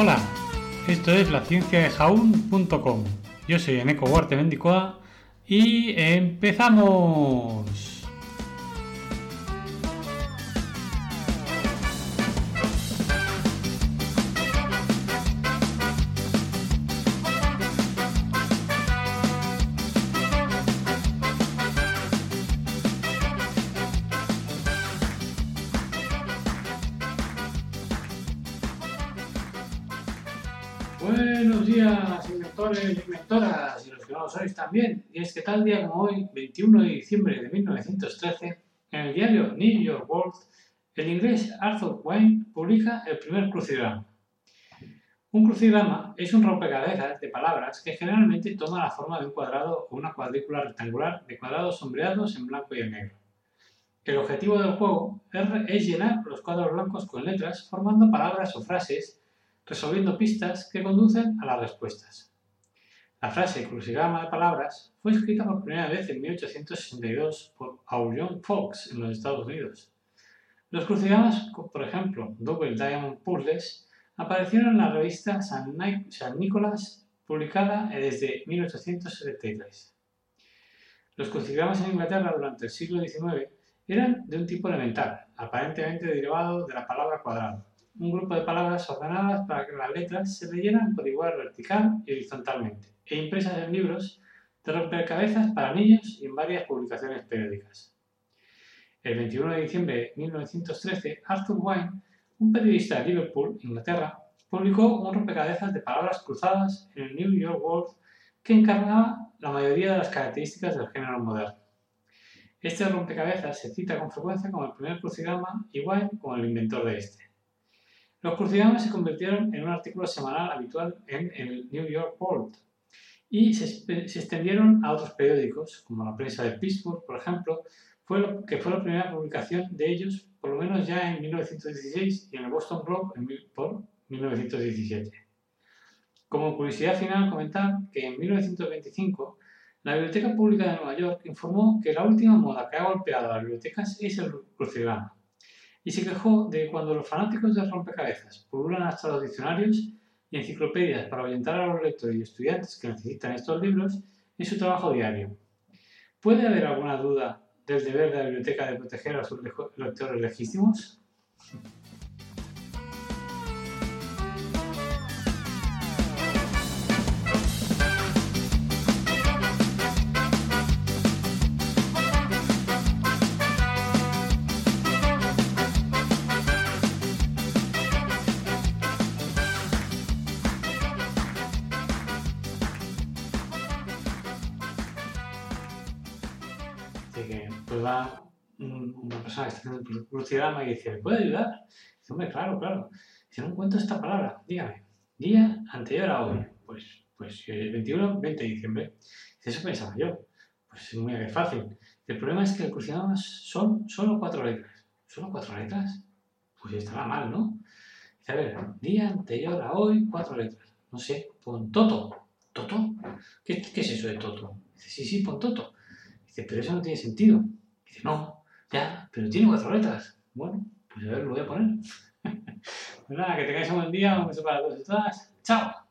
Hola, esto es la ciencia de jaun.com. Yo soy Eneco Huarte Mendicoa y empezamos. Buenos días, inventores y inventoras, y los que no lo sois también. Y es que tal día como hoy, 21 de diciembre de 1913, en el diario New York World, el inglés Arthur Wayne publica el primer crucigrama. Un crucigrama es un rompecabezas de palabras que generalmente toma la forma de un cuadrado o una cuadrícula rectangular de cuadrados sombreados en blanco y en negro. El objetivo del juego es llenar los cuadros blancos con letras formando palabras o frases resolviendo pistas que conducen a las respuestas. La frase crucigrama de palabras fue escrita por primera vez en 1862 por Aurion Fox en los Estados Unidos. Los crucigramas, por ejemplo, Double Diamond Puzzles, aparecieron en la revista San, Nicolás, publicada desde 1873. Los crucigramas en Inglaterra durante el siglo XIX eran de un tipo elemental, aparentemente derivado de la palabra cuadrado un grupo de palabras ordenadas para que las letras se leyeran por igual vertical y horizontalmente, e impresas en libros de rompecabezas para niños y en varias publicaciones periódicas. El 21 de diciembre de 1913, Arthur Wine, un periodista de Liverpool, Inglaterra, publicó un rompecabezas de palabras cruzadas en el New York World que encarnaba la mayoría de las características del género moderno. Este rompecabezas se cita con frecuencia como el primer crucigrama y Wine como el inventor de este. Los crucigramas se convirtieron en un artículo semanal habitual en el New York World y se, extendieron a otros periódicos, como la prensa de Pittsburgh, por ejemplo, fue que fue la primera publicación de ellos, por lo menos ya en 1916, y en el Boston Globe en, por 1917. Como curiosidad final, comentar que en 1925 la Biblioteca Pública de Nueva York informó que la última moda que ha golpeado a las bibliotecas es el crucigrama y se quejó de cuando los fanáticos de rompecabezas pululan hasta los diccionarios y enciclopedias para orientar a los lectores y estudiantes que necesitan estos libros en su trabajo diario. ¿Puede haber alguna duda del deber de la biblioteca de proteger a sus lectores legítimos? Pues va una persona que está haciendo el crucigrama y dice, ¿me puede ayudar? Dice, hombre, claro, claro. Dice, no encuentro esta palabra, dígame. Día anterior a hoy. Pues, pues 21, 20 de diciembre. Eso pensaba yo. Pues es muy fácil. El problema es que el crucigrama son solo cuatro letras. ¿Solo cuatro letras? Pues estará mal, ¿no? Dice, a ver, día anterior a hoy, cuatro letras. No sé, pon Toto. ¿Toto? ¿Qué, qué es eso de Toto? Dice, sí, sí, pon Toto. Dice, pero eso no tiene sentido. Dice, no, ya, pero tiene cuatro letras. Bueno, pues a ver, lo voy a poner. pues nada, que tengáis un buen día, un beso para todos y todas. ¡Chao!